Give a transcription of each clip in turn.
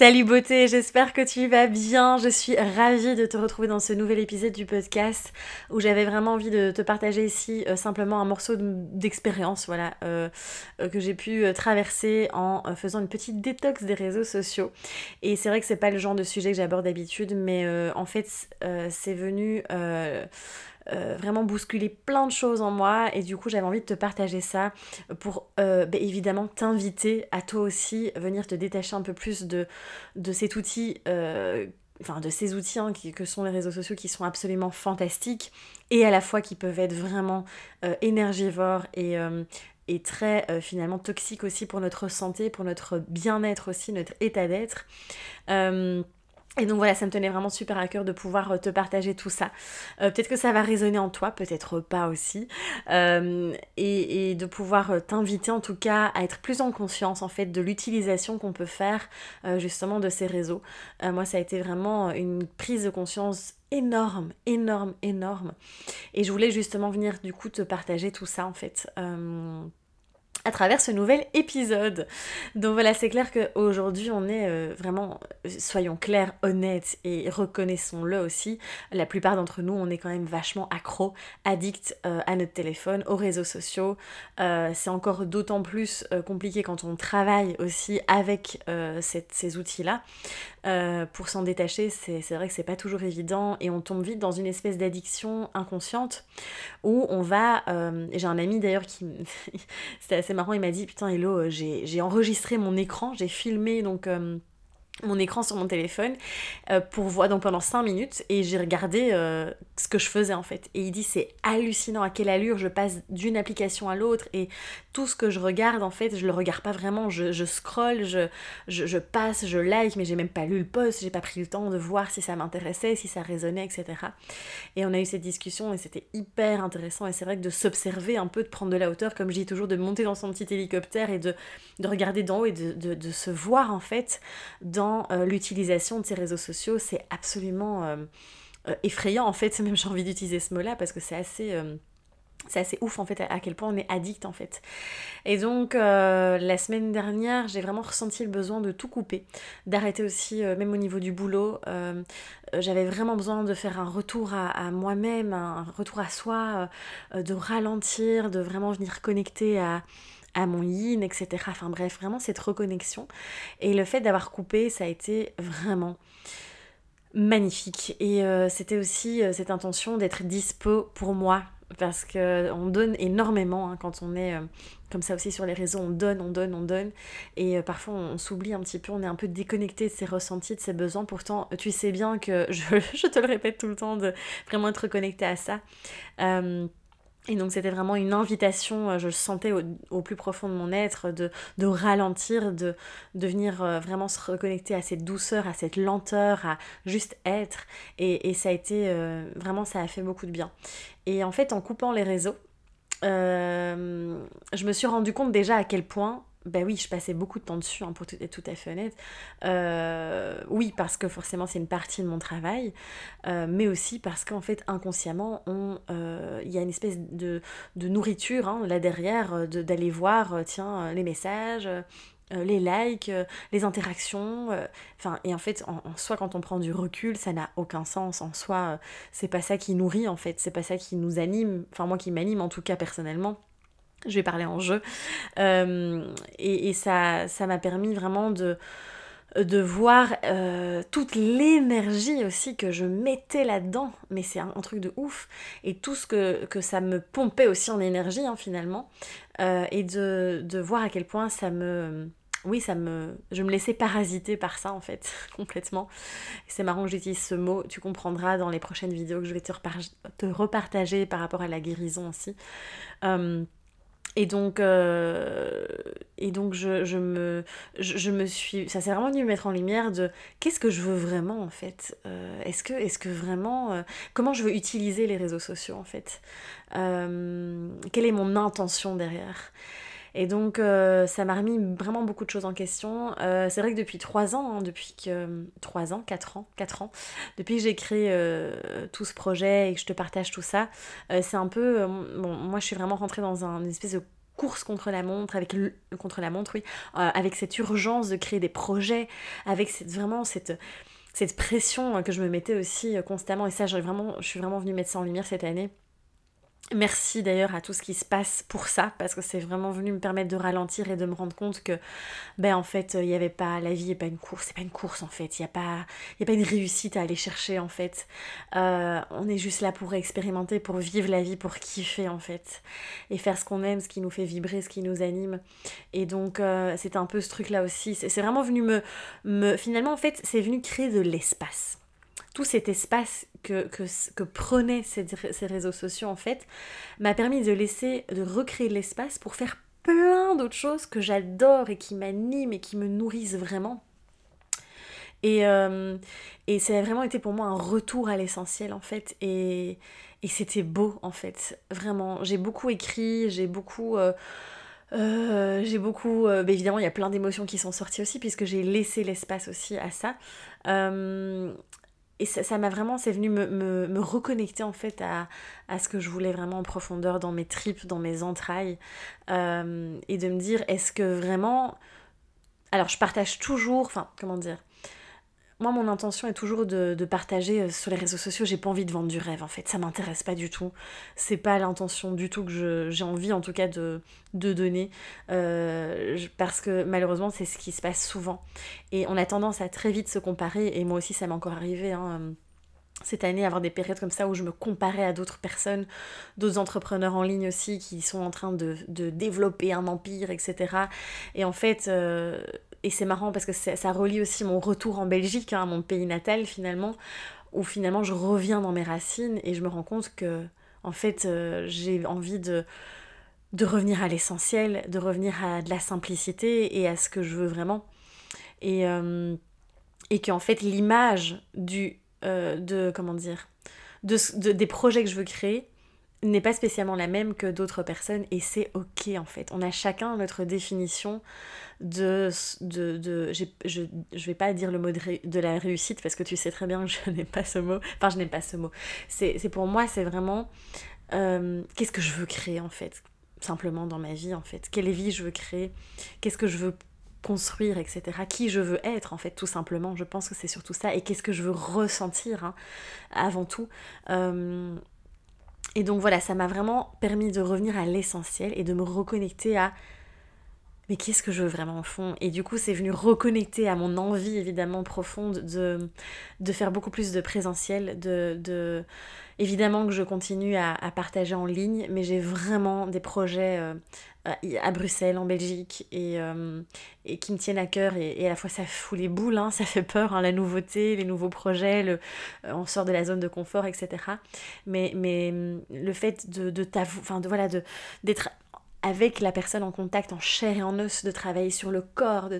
Salut beauté, j'espère que tu vas bien. Je suis ravie de te retrouver dans ce nouvel épisode du podcast où j'avais vraiment envie de te partager ici euh, simplement un morceau d'expérience voilà, euh, euh, que j'ai pu traverser en faisant une petite détox des réseaux sociaux. Et c'est vrai que c'est pas le genre de sujet que j'aborde d'habitude, mais en fait c'est venu euh, vraiment bousculer plein de choses en moi et du coup j'avais envie de te partager ça pour euh, bah, évidemment t'inviter à toi aussi venir te détacher un peu plus de, cet outil euh, enfin de ces outils hein, qui, que sont les réseaux sociaux qui sont absolument fantastiques et à la fois qui peuvent être vraiment énergivores et très finalement toxiques aussi pour notre santé, pour notre bien-être aussi, notre état d'être. Et donc voilà, ça me tenait vraiment super à cœur de pouvoir euh, te partager tout ça. Euh, peut-être que ça va résonner en toi, peut-être pas aussi. Euh, et, de pouvoir t'inviter en tout cas à être plus en conscience en fait de l'utilisation qu'on peut faire justement de ces réseaux. moi, ça a été vraiment une prise de conscience énorme, énorme, énorme. Et je voulais justement venir du coup te partager tout ça en fait à travers ce nouvel épisode. Donc voilà, c'est clair qu'aujourd'hui, on est euh, vraiment, soyons clairs, honnêtes et reconnaissons-le aussi, la plupart d'entre nous, on est quand même vachement accro, addict euh, à notre téléphone, aux réseaux sociaux. Euh, c'est encore d'autant plus compliqué quand on travaille aussi avec ces outils-là. Pour s'en détacher, c'est vrai que c'est pas toujours évident et on tombe vite dans une espèce d'addiction inconsciente où on va... J'ai un ami d'ailleurs qui... C'était assez marrant, il m'a dit Putain, Hello, euh, j'ai enregistré mon écran, j'ai filmé donc. Euh, mon écran sur mon téléphone euh, pour voir donc pendant 5 minutes et j'ai regardé euh, ce que je faisais en fait. Et il dit c'est hallucinant à quelle allure je passe d'une application à l'autre et tout ce que je regarde en fait je le regarde pas vraiment. Je, je scroll je, je, passe je like mais j'ai même pas lu le post j'ai pas pris le temps de voir si ça m'intéressait si ça résonnait etc et on a eu cette discussion et c'était hyper intéressant et c'est vrai que de s'observer un peu de prendre de la hauteur comme je dis toujours de monter dans son petit hélicoptère et de, de regarder d'en haut et de, de, de se voir en fait dans euh, l'utilisation de ces réseaux sociaux, c'est absolument euh, euh, effrayant en fait, même j'ai envie d'utiliser ce mot-là parce que c'est assez c'est assez ouf en fait à quel point on est addict en fait. Et donc la semaine dernière j'ai vraiment ressenti le besoin de tout couper, d'arrêter aussi même au niveau du boulot. J'avais vraiment besoin de faire un retour à, à moi-même, un retour à soi, de ralentir, de vraiment venir connecter à, à mon yin, etc. Enfin bref, vraiment cette reconnexion. Et le fait d'avoir coupé, ça a été vraiment magnifique. Et euh, c'était aussi euh, cette intention d'être dispo pour moi. Parce qu'on donne énormément hein, quand on est euh, comme ça aussi sur les réseaux, on donne, on donne, on donne. Et parfois on, s'oublie un petit peu, on est un peu déconnecté de ses ressentis, de ses besoins. Pourtant, tu sais bien que je, je te le répète tout le temps, de vraiment être connecté à ça. Et donc c'était vraiment une invitation, euh, je le sentais au, plus profond de mon être, de, ralentir, de, de venir euh, vraiment se reconnecter à cette douceur, à cette lenteur, à juste être. Et, et ça a été, euh, vraiment, ça a fait beaucoup de bien. Et en fait, en coupant les réseaux, je me suis rendu compte déjà à quel point ben oui, je passais beaucoup de temps dessus, hein, pour être tout à fait honnête. Euh, oui, parce que forcément c'est une partie de mon travail, euh, mais aussi parce qu'en fait inconsciemment, euh, il y a une espèce de, nourriture hein, là derrière, d'aller voir, tiens, les messages, les likes, les interactions. Enfin, et en fait, en, en, soi, quand on prend du recul, ça n'a aucun sens. En soi, c'est pas ça qui nourrit, en fait. C'est pas ça qui nous anime. Enfin, moi qui m'anime, en tout cas, personnellement je vais parler en jeu. Euh, et, ça, ça m'a permis vraiment de, de voir euh, toute l'énergie aussi que je mettais là-dedans. Mais c'est un, truc de ouf. Et tout ce que, que ça me pompait aussi en énergie, hein, finalement. Euh, et de, de, voir à quel point ça me... Oui, ça me... Je me laissais parasiter par ça, en fait, complètement. C'est marrant que j'utilise ce mot. Tu comprendras dans les prochaines vidéos que je vais te, te repartager par rapport à la guérison aussi. Et donc, euh, et donc je, je me, je, me suis... Ça s'est vraiment me mettre en lumière de qu'est-ce que je veux vraiment en fait. Euh, Est-ce que, est que vraiment... Euh, comment je veux utiliser les réseaux sociaux en fait. Quelle est mon intention derrière et donc, ça m'a remis vraiment beaucoup de choses en question. c'est vrai que depuis trois ans, hein, depuis que. Trois ans, quatre ans, quatre ans, depuis que j'ai créé tout ce projet et que je te partage tout ça, c'est un peu. bon, moi, je suis vraiment rentrée dans un, une espèce de course contre la montre, avec contre la montre, oui, avec cette urgence de créer des projets, avec cette, vraiment cette, cette pression que je me mettais aussi constamment. Et ça, vraiment, je suis vraiment venue mettre ça en lumière cette année. Merci d'ailleurs à tout ce qui se passe pour ça, parce que c'est vraiment venu me permettre de ralentir et de me rendre compte que, ben en fait, il n'y avait pas, la vie n'est pas une course, c'est pas une course en fait, il n'y a, pas, y a pas une réussite à aller chercher en fait. Euh, on est juste là pour expérimenter, pour vivre la vie, pour kiffer en fait, et faire ce qu'on aime, ce qui nous fait vibrer, ce qui nous anime. Et donc, euh, c'est un peu ce truc-là aussi. C'est vraiment venu me, me. Finalement, en fait, c'est venu créer de l'espace tout cet espace que, que, prenaient ces, ces, réseaux sociaux, en fait, m'a permis de laisser, de recréer l'espace pour faire plein d'autres choses que j'adore et qui m'animent et qui me nourrissent vraiment. Et, euh, et ça a vraiment été pour moi un retour à l'essentiel, en fait. Et, et c'était beau, en fait. Vraiment. J'ai beaucoup écrit, j'ai beaucoup. Euh, euh, j'ai beaucoup, bah, évidemment, il y a plein d'émotions qui sont sorties aussi, puisque j'ai laissé l'espace aussi à ça. Euh, et ça m'a vraiment, c'est venu me, me, reconnecter en fait à, à, ce que je voulais vraiment en profondeur dans mes tripes, dans mes entrailles. Euh, et de me dire, est-ce que vraiment... Alors je partage toujours, enfin comment dire, moi, mon intention est toujours de, partager euh, sur les réseaux sociaux. J'ai pas envie de vendre du rêve, en fait. Ça m'intéresse pas du tout. C'est pas l'intention du tout que j'ai envie, en tout cas, de, de donner. Euh, parce que malheureusement, c'est ce qui se passe souvent. Et on a tendance à très vite se comparer. Et moi aussi, ça m'est encore arrivé. Hein, euh, cette année, avoir des périodes comme ça où je me comparais à d'autres personnes, d'autres entrepreneurs en ligne aussi qui sont en train de, développer un empire, etc. Et en fait, et c'est marrant parce que ça relie aussi mon retour en Belgique, hein, mon pays natal finalement, où finalement je reviens dans mes racines et je me rends compte que en fait euh, j'ai envie de, revenir à l'essentiel, de revenir à de la simplicité et à ce que je veux vraiment. Et, euh, et qu'en fait l'image du euh, de comment des projets que je veux créer n'est pas spécialement la même que d'autres personnes et c'est ok en fait. On a chacun notre définition de... de, de je, je vais pas dire le mot de, la réussite parce que tu sais très bien que je n'ai pas ce mot. Enfin je n'aime pas ce mot. C'est pour moi c'est vraiment euh, qu'est-ce que je veux créer en fait simplement dans ma vie en fait. Quelle vie je veux créer? Qu'est-ce que je veux construire, etc. Qui je veux être, en fait, tout simplement? Je pense que c'est surtout ça. Et qu'est-ce que je veux ressentir, hein, avant tout? Euh, et donc voilà, ça m'a vraiment permis de revenir à l'essentiel et de me reconnecter à mais qu'est-ce que je veux vraiment au fond? Et du coup, c'est venu reconnecter à mon envie évidemment profonde de, de faire beaucoup plus de présentiel, de, de... évidemment que je continue à, partager en ligne, mais j'ai vraiment des projets euh, à Bruxelles, en Belgique, et, euh, et qui me tiennent à cœur, et, à la fois ça fout les boules, hein, ça fait peur, hein, la nouveauté, les nouveaux projets, euh, on sort de la zone de confort, etc. Mais, mais le fait de, de enfin de, voilà, d'être avec la personne en contact, en chair et en os, de travailler sur le corps,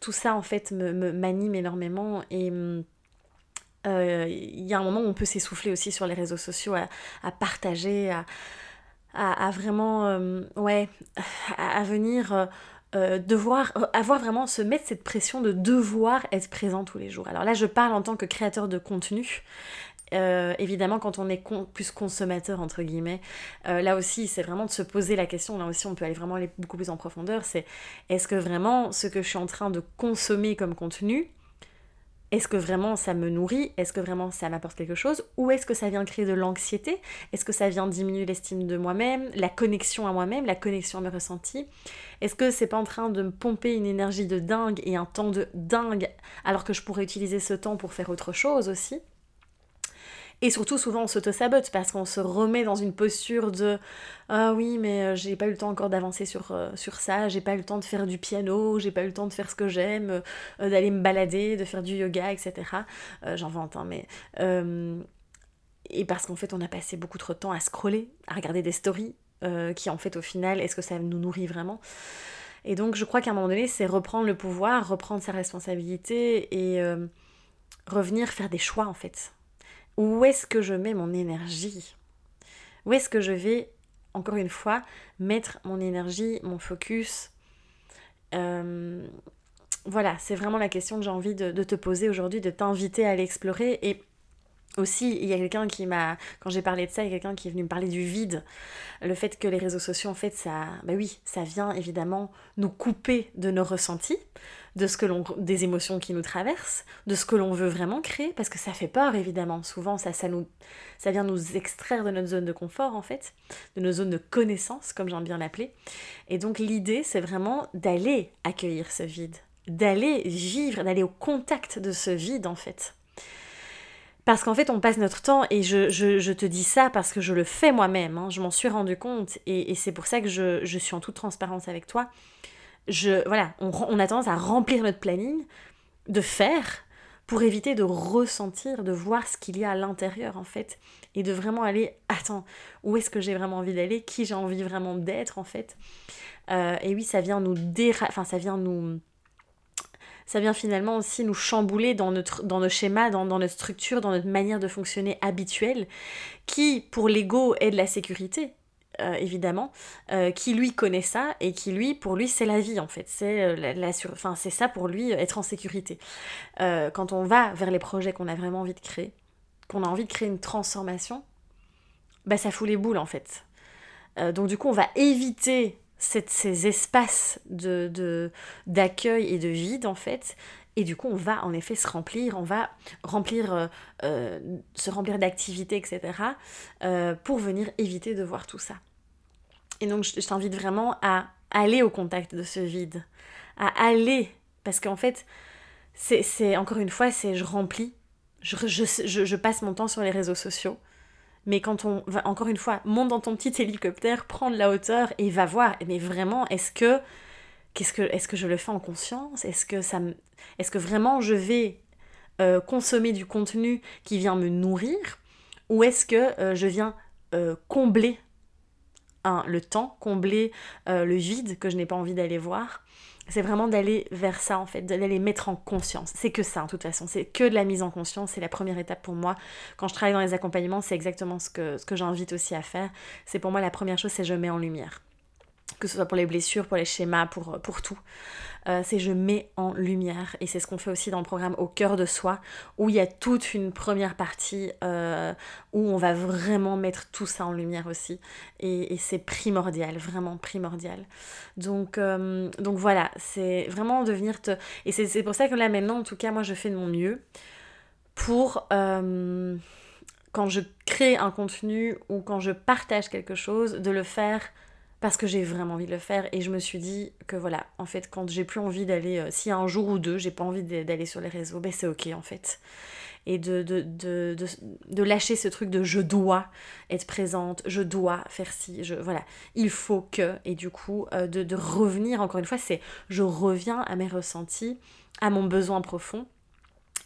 tout ça en fait me, m'anime énormément et euh, il y a un moment où on peut s'essouffler aussi sur les réseaux sociaux à, partager, à, vraiment, euh, ouais, à, venir euh, devoir, avoir vraiment, se mettre cette pression de devoir être présent tous les jours. Alors là, je parle en tant que créateur de contenu, euh, évidemment, quand on est plus consommateur, entre guillemets, euh, là aussi, c'est vraiment de se poser la question, là aussi, on peut aller vraiment aller beaucoup plus en profondeur, c'est est-ce que vraiment ce que je suis en train de consommer comme contenu, est-ce que vraiment ça me nourrit Est-ce que vraiment ça m'apporte quelque chose Ou est-ce que ça vient créer de l'anxiété Est-ce que ça vient diminuer l'estime de moi-même, la connexion à moi-même, la connexion à mes ressentis Est-ce que c'est pas en train de me pomper une énergie de dingue et un temps de dingue alors que je pourrais utiliser ce temps pour faire autre chose aussi? Et surtout, souvent, on s'auto-sabote parce qu'on se remet dans une posture de Ah oui, mais euh, j'ai pas eu le temps encore d'avancer sur, euh, sur ça, j'ai pas eu le temps de faire du piano, j'ai pas eu le temps de faire ce que j'aime, euh, d'aller me balader, de faire du yoga, etc. J'en vante, hein, mais. et parce qu'en fait, on a passé beaucoup trop de temps à scroller, à regarder des stories, qui en fait au final, est-ce que ça nous nourrit vraiment? Et donc je crois qu'à un moment donné, c'est reprendre le pouvoir, reprendre sa responsabilité et revenir faire des choix en fait. Où est-ce que je mets mon énergie? Où est-ce que je vais, encore une fois, mettre mon énergie, mon focus? Euh, Voilà, c'est vraiment la question que j'ai envie de, de te poser aujourd'hui, de t'inviter à l'explorer. Et aussi, il y a quelqu'un qui m'a, quand j'ai parlé de ça, il y a quelqu'un qui est venu me parler du vide. Le fait que les réseaux sociaux, en fait, ça, bah oui, ça vient évidemment nous couper de nos ressentis, de ce que l'on, des émotions qui nous traversent, de ce que l'on veut vraiment créer, parce que ça fait peur, évidemment. Souvent, ça, ça nous, ça vient nous extraire de notre zone de confort, en fait, de nos zones de connaissance, comme j'aime bien l'appeler. Et donc, l'idée, c'est vraiment d'aller accueillir ce vide, d'aller vivre, d'aller au contact de ce vide, en fait. Parce qu'en fait, on passe notre temps, et je, te dis ça parce que je le fais moi-même, hein, je m'en suis rendu compte, et, c'est pour ça que je, suis en toute transparence avec toi. Voilà, on, a tendance à remplir notre planning, de faire, pour éviter de ressentir, de voir ce qu'il y a à l'intérieur en fait, et de vraiment aller, attends, où est-ce que j'ai vraiment envie d'aller, qui j'ai envie vraiment d'être en fait? Euh, et oui, ça vient nous déra... enfin ça vient nous ça vient finalement aussi nous chambouler dans, notre, dans nos schémas, dans, notre structure, dans notre manière de fonctionner habituelle, qui pour l'ego est de la sécurité. Euh, évidemment, euh, qui lui connaît ça et qui lui, pour lui, c'est la vie en fait. C'est euh, la, ça pour lui, être en sécurité. quand on va vers les projets qu'on a vraiment envie de créer, qu'on a envie de créer une transformation, bah ça fout les boules en fait. donc du coup, on va éviter ces espaces de, d'accueil et de vide en fait. Et du coup on va en effet se remplir. On va remplir euh, euh, se remplir d'activités etc euh, pour venir éviter de voir tout ça. Et donc je, t'invite vraiment à aller au contact de ce vide à aller parce qu'en fait c'est, encore une fois c'est je remplis je, je passe mon temps sur les réseaux sociaux mais quand on va, encore une fois, monte dans ton petit hélicoptère, prendre la hauteur et va voir, mais vraiment, est-ce que, qu'est-ce que, je le fais en conscience? Est-ce que, est-ce que vraiment je vais euh, consommer du contenu qui vient me nourrir? Ou est-ce que euh, je viens euh, combler le temps, combler le vide que je n'ai pas envie d'aller voir? C'est vraiment d'aller vers ça en fait, d'aller mettre en conscience. C'est que ça en toute façon, c'est que de la mise en conscience, c'est la première étape pour moi. Quand je travaille dans les accompagnements, c'est exactement ce que, ce que j'invite aussi à faire. C'est pour moi la première chose, c'est je mets en lumière que ce soit pour les blessures, pour les schémas, pour, pour tout. Euh, c'est je mets en lumière. Et c'est ce qu'on fait aussi dans le programme Au cœur de soi, où il y a toute une première partie euh, où on va vraiment mettre tout ça en lumière aussi. Et, c'est primordial, vraiment primordial. Donc, euh, donc voilà, c'est vraiment de venir te... Et c'est pour ça que là maintenant, en tout cas, moi je fais de mon mieux pour quand je crée un contenu ou quand je partage quelque chose, de le faire parce que j'ai vraiment envie de le faire et je me suis dit que voilà, en fait, quand j'ai plus envie d'aller, euh, a un jour ou deux, j'ai pas envie d'aller sur les réseaux, ben c'est ok en fait. Et de, de, de, de, lâcher ce truc de je dois être présente, je dois faire ci, je, voilà, il faut que, et du coup, euh, de revenir, encore une fois, c'est je reviens à mes ressentis, à mon besoin profond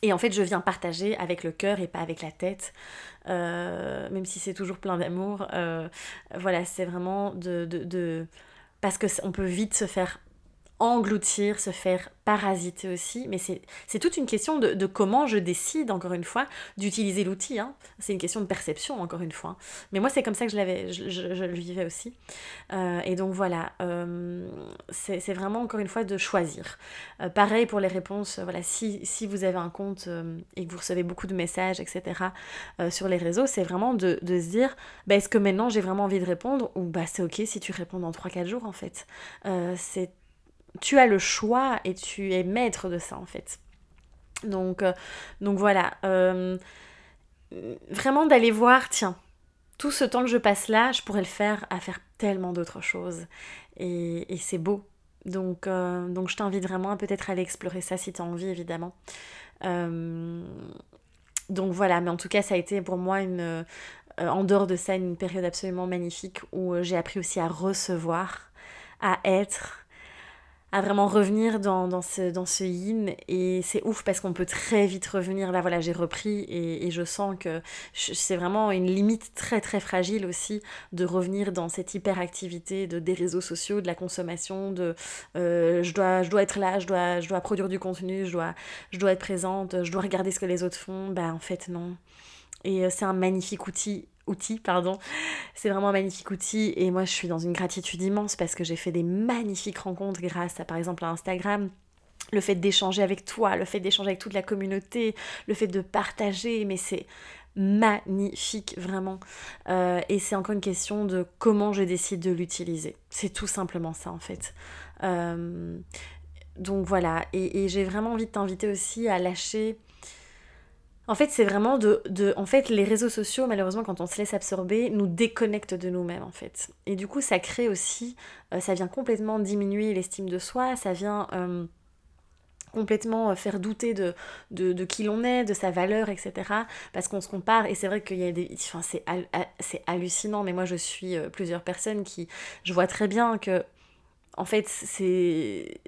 et en fait, je viens partager avec le cœur et pas avec la tête, euh, même si c'est toujours plein d'amour. Euh, voilà, c'est vraiment de, de, de... Parce qu'on peut vite se faire engloutir, se faire parasiter aussi, mais c'est toute une question de, comment je décide, encore une fois, d'utiliser l'outil. Hein. C'est une question de perception, encore une fois. Mais moi, c'est comme ça que je, l'avais, je, le vivais aussi. Euh, et donc voilà, euh, c'est vraiment, encore une fois, de choisir. Euh, pareil pour les réponses, voilà, si, si vous avez un compte et que vous recevez beaucoup de messages, etc., sur les réseaux, c'est vraiment de, de, se dire, bah, est-ce que maintenant j'ai vraiment envie de répondre ou bah, c'est ok si tu réponds dans 3-4 jours, en fait. c'est tu as le choix et tu es maître de ça en fait. Donc, euh, donc voilà, euh, vraiment d'aller voir, tiens, tout ce temps que je passe là, je pourrais le faire à faire tellement d'autres choses. Et, c'est beau. Donc, euh, donc je t'invite vraiment à peut-être aller explorer ça si tu as envie, évidemment. donc voilà, mais en tout cas, ça a été pour moi une, en dehors de ça, une période absolument magnifique où j'ai appris aussi à recevoir, à être, à vraiment revenir dans, dans, ce, dans ce yin. Et c'est ouf parce qu'on peut très vite revenir. Là voilà j'ai repris et, et, je sens que c'est vraiment une limite très très fragile aussi de revenir dans cette hyperactivité de, des réseaux sociaux de la consommation de euh, je, dois, je dois être là je dois, je dois produire du contenu je dois, je dois être présente je dois regarder ce que les autres font. Bah en fait non. Et euh, c'est un magnifique outil outil, pardon. C'est vraiment un magnifique outil et moi je suis dans une gratitude immense parce que j'ai fait des magnifiques rencontres grâce à par exemple à Instagram. Le fait d'échanger avec toi, le fait d'échanger avec toute la communauté, le fait de partager, mais c'est magnifique vraiment. Euh, et c'est encore une question de comment je décide de l'utiliser. C'est tout simplement ça en fait. Euh, donc voilà, et, et j'ai vraiment envie de t'inviter aussi à lâcher en fait, c'est vraiment de, En fait, les réseaux sociaux, malheureusement, quand on se laisse absorber, nous déconnectent de nous-mêmes, en fait. Et du coup, ça crée aussi... Euh, ça vient complètement diminuer l'estime de soi, ça vient... Euh, complètement euh, faire douter de, de, qui l'on est, de sa valeur, etc. Parce qu'on se compare, et c'est vrai qu'il y a des... Enfin, c'est, c'est hallucinant, mais moi je suis plusieurs personnes qui... Je vois très bien que, en fait, c'est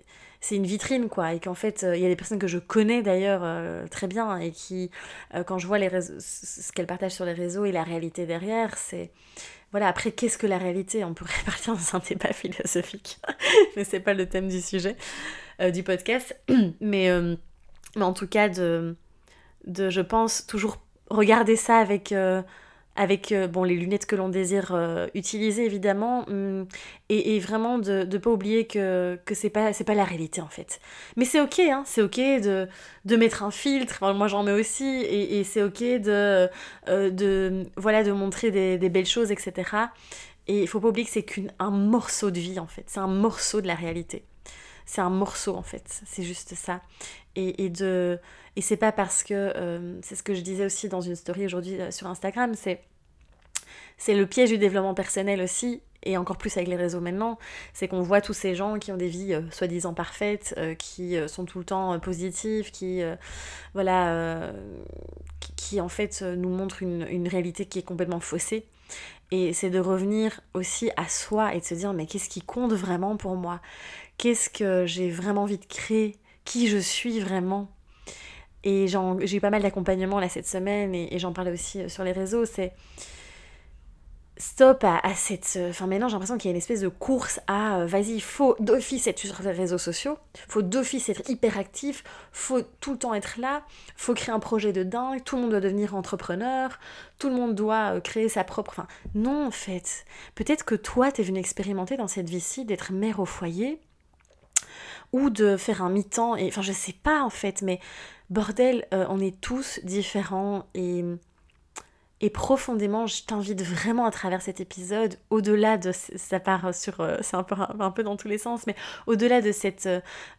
c'est une vitrine quoi et qu'en fait euh, il y a des personnes que je connais d'ailleurs euh, très bien et qui euh, quand je vois ce qu'elles partagent sur les réseaux et la réalité derrière c'est voilà après qu'est-ce que la réalité? On pourrait partir dans un débat philosophique mais c'est pas le thème du sujet du podcast. Mais en tout cas de je pense toujours regarder ça avec avec euh, bon, les lunettes que l'on désire euh, utiliser évidemment, hum, et, vraiment de ne pas oublier que, que c'est pas, pas la réalité en fait. Mais c'est ok, hein, c'est ok de, de mettre un filtre, moi j'en mets aussi, et, et c'est ok de, euh, de, voilà, de montrer des, des, belles choses, etc. Et il faut pas oublier que c'est qu'un morceau de vie en fait, c'est un morceau de la réalité. C'est un morceau en fait, c'est juste ça. Et, et de et c'est pas parce que, euh, c'est ce que je disais aussi dans une story aujourd'hui euh, sur Instagram, c'est c'est le piège du développement personnel aussi, et encore plus avec les réseaux maintenant, c'est qu'on voit tous ces gens qui ont des vies euh, soi-disant parfaites, qui sont tout le temps positifs, qui, voilà, qui, en fait nous montrent une, une, réalité qui est complètement faussée. Et c'est de revenir aussi à soi et de se dire mais qu'est-ce qui compte vraiment pour moi? Qu'est-ce que j'ai vraiment envie de créer? Qui je suis vraiment et j'ai eu pas mal d'accompagnement là cette semaine et, j'en parlais aussi euh, sur les réseaux. C'est stop à, cette. Euh, enfin, maintenant j'ai l'impression qu'il y a une espèce de course à euh, vas-y, faut d'office être sur les réseaux sociaux, faut d'office être hyper actif, faut tout le temps être là, faut créer un projet de dingue, tout le monde doit devenir entrepreneur, tout le monde doit créer sa propre. Enfin, non en fait. Peut-être que toi t'es venu expérimenter dans cette vie-ci d'être mère au foyer ou de faire un mi-temps et enfin je sais pas en fait mais bordel, euh, on est tous différents et, profondément, je t'invite vraiment à travers cet épisode, au-delà de, ça part sur, euh, c'est un peu, dans tous les sens, mais au-delà de cette,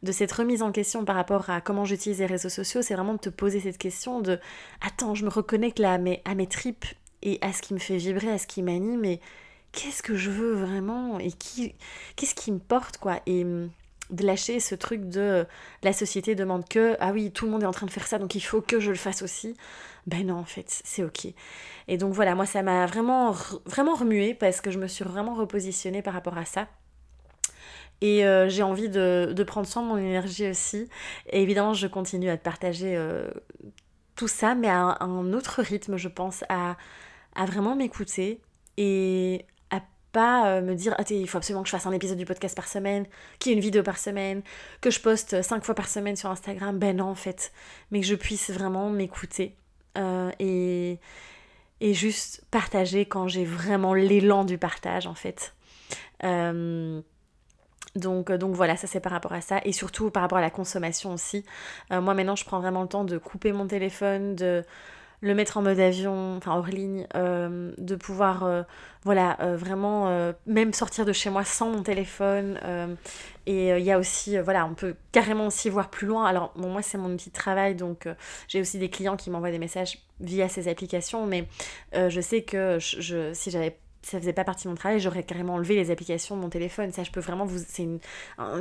de cette remise en question par rapport à comment j'utilise les réseaux sociaux, c'est vraiment de te poser cette question de, attends, je me reconnecte là à mes, à mes tripes et à ce qui me fait vibrer, à ce qui m'anime et qu'est-ce que je veux vraiment et qui, qu'est-ce qui me porte quoi et de lâcher ce truc de la société demande que ah oui tout le monde est en train de faire ça donc il faut que je le fasse aussi. Ben non en fait c'est ok. Et donc voilà moi ça m'a vraiment vraiment remué parce que je me suis vraiment repositionnée par rapport à ça. Et euh, j'ai envie de, prendre soin de mon énergie aussi. Et évidemment je continue à te partager euh, tout ça mais à un, autre rythme je pense à, à vraiment m'écouter. Et pas euh, me dire, ah, il faut absolument que je fasse un épisode du podcast par semaine, qu'il y ait une vidéo par semaine, que je poste cinq fois par semaine sur Instagram. Ben non, en fait. Mais que je puisse vraiment m'écouter euh, et, et juste partager quand j'ai vraiment l'élan du partage, en fait. Euh, donc, donc voilà, ça c'est par rapport à ça. Et surtout par rapport à la consommation aussi. moi maintenant, je prends vraiment le temps de couper mon téléphone, de le mettre en mode avion, enfin hors ligne, euh, de pouvoir, euh, voilà, euh, vraiment même sortir de chez moi sans mon téléphone. et il y a aussi, voilà, on peut carrément aussi voir plus loin. Alors, moi, c'est mon petit travail, donc j'ai aussi des clients qui m'envoient des messages via ces applications, mais je sais que si j'avais ça faisait pas partie de mon travail, j'aurais carrément enlevé les applications de mon téléphone. Ça, je peux vraiment vous. C'est une,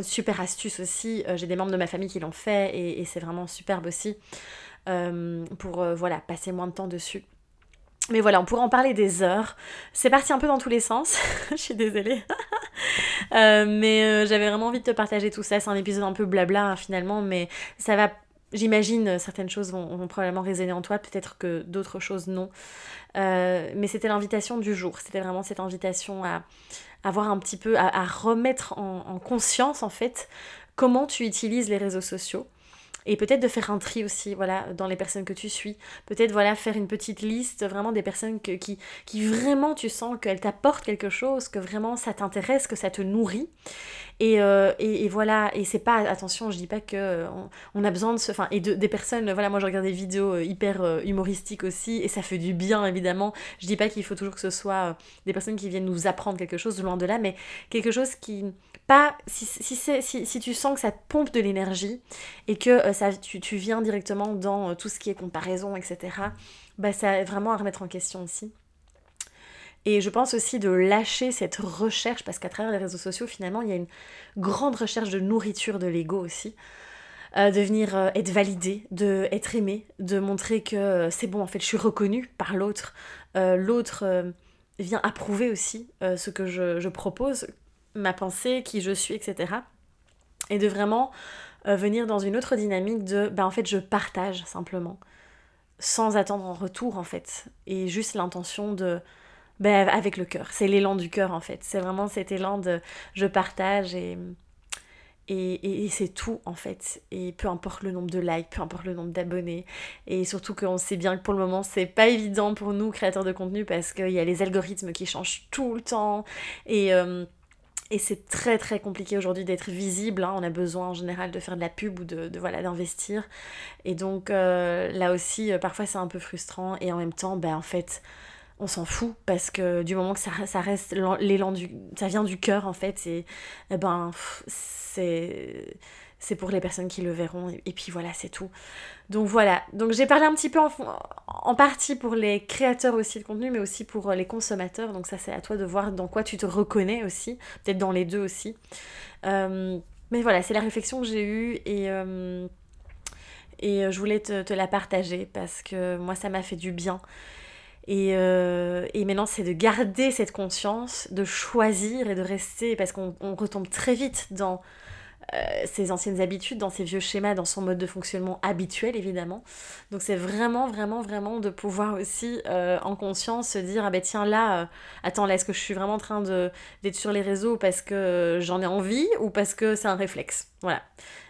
super astuce aussi. J'ai des membres de ma famille qui l'ont fait et c'est vraiment superbe aussi. Euh, pour euh, voilà, passer moins de temps dessus. Mais voilà, on pourrait en parler des heures. C'est parti un peu dans tous les sens. Je suis désolée. Euh, mais j'avais vraiment envie de te partager tout ça. C'est un épisode un peu blabla hein, finalement, mais ça va. J'imagine certaines choses vont, probablement résonner en toi, peut-être que d'autres choses non. Mais c'était l'invitation du jour. C'était vraiment cette invitation à, à voir un petit peu, à, remettre en conscience en fait comment tu utilises les réseaux sociaux et peut-être de faire un tri aussi voilà dans les personnes que tu suis. Peut-être voilà faire une petite liste vraiment des personnes qui, qui vraiment tu sens qu'elles t'apportent quelque chose que vraiment ça t'intéresse que ça te nourrit et, euh, et, voilà et c'est pas attention je dis pas que euh, on, a besoin de ce enfin et de, des personnes voilà moi je regarde des vidéos euh, hyper humoristiques aussi et ça fait du bien évidemment je dis pas qu'il faut toujours que ce soit des personnes qui viennent nous apprendre quelque chose loin de là mais quelque chose qui pas si, si, si, si tu sens que ça pompe de l'énergie et que ça, tu, tu, viens directement dans tout ce qui est comparaison, etc., bah, ça vraiment à remettre en question aussi. Et je pense aussi de lâcher cette recherche, parce qu'à travers les réseaux sociaux, finalement, il y a une grande recherche de nourriture de l'ego aussi. Euh, de venir euh, être validé, de être aimé, de montrer que euh, c'est bon, en fait, je suis reconnue par l'autre. l'autre vient approuver aussi ce que je, je, propose, ma pensée, qui je suis, etc. Et de vraiment venir dans une autre dynamique de, ben en fait, je partage simplement, sans attendre en retour, en fait. Et juste l'intention de, ben, avec le cœur. C'est l'élan du cœur en fait. C'est vraiment cet élan de je partage et, et, et, c'est tout en fait. Et peu importe le nombre de likes, peu importe le nombre d'abonnés. Et surtout qu'on sait bien que pour le moment c'est pas évident pour nous créateurs de contenu parce qu'il y a les algorithmes qui changent tout le temps. Et. Euh, et c'est très très compliqué aujourd'hui d'être visible. Hein. On a besoin en général de faire de la pub ou de, voilà d'investir. Et donc euh, là aussi, euh, parfois c'est un peu frustrant. Et en même temps, ben en fait, on s'en fout parce que du moment que ça, reste l'élan du ça vient du cœur en fait et, eh ben c'est pour les personnes qui le verront et, puis voilà c'est tout. Donc voilà. Donc j'ai parlé un petit peu en, partie pour les créateurs aussi de contenu mais aussi pour les consommateurs. Donc ça c'est à toi de voir dans quoi tu te reconnais aussi peut-être dans les deux aussi. Euh, mais voilà c'est la réflexion que j'ai eue et euh, et je voulais te la partager parce que moi ça m'a fait du bien et, euh, et maintenant, c'est de garder cette conscience, de choisir et de rester, parce qu'on retombe très vite dans euh, ses anciennes habitudes, dans ses vieux schémas, dans son mode de fonctionnement habituel, évidemment. Donc c'est vraiment, vraiment, vraiment de pouvoir aussi, euh, en conscience, se dire, ah ben tiens, là, attends, là, est-ce que je suis vraiment en train d'être sur les réseaux parce que j'en ai envie ou parce que c'est un réflexe? Voilà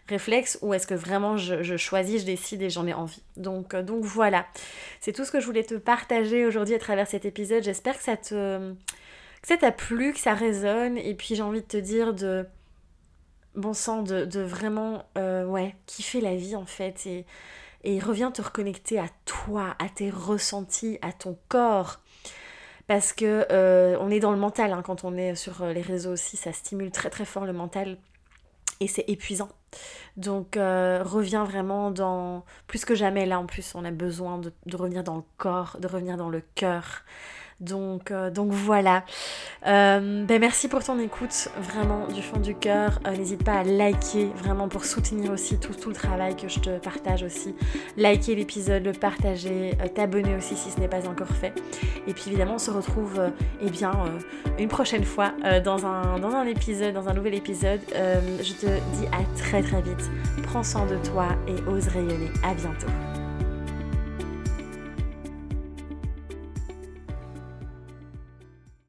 réflexe ou est-ce que vraiment je, choisis, je décide et j'en ai envie. Donc, euh, donc voilà, c'est tout ce que je voulais te partager aujourd'hui à travers cet épisode. J'espère que ça te que ça t'a plu, que ça résonne et puis j'ai envie de te dire de bon sang de, de vraiment euh, ouais kiffer la vie en fait et et reviens te reconnecter à toi, à tes ressentis, à ton corps. Parce que euh, on est dans le mental hein, quand on est sur les réseaux aussi, ça stimule très très fort le mental et c'est épuisant. Donc euh, reviens vraiment dans... Plus que jamais, là en plus, on a besoin de, de revenir dans le corps, de revenir dans le cœur. Donc, euh, donc voilà. Euh, ben merci pour ton écoute, vraiment du fond du cœur. Euh, n'hésite pas à liker, vraiment pour soutenir aussi tout, le travail que je te partage aussi. Liker l'épisode, le partager, t'abonner aussi si ce n'est pas encore fait. Et puis évidemment, on se retrouve eh bien, une prochaine fois dans, un, dans un épisode, dans un nouvel épisode. je te dis à très très vite. Prends soin de toi et ose rayonner. À bientôt.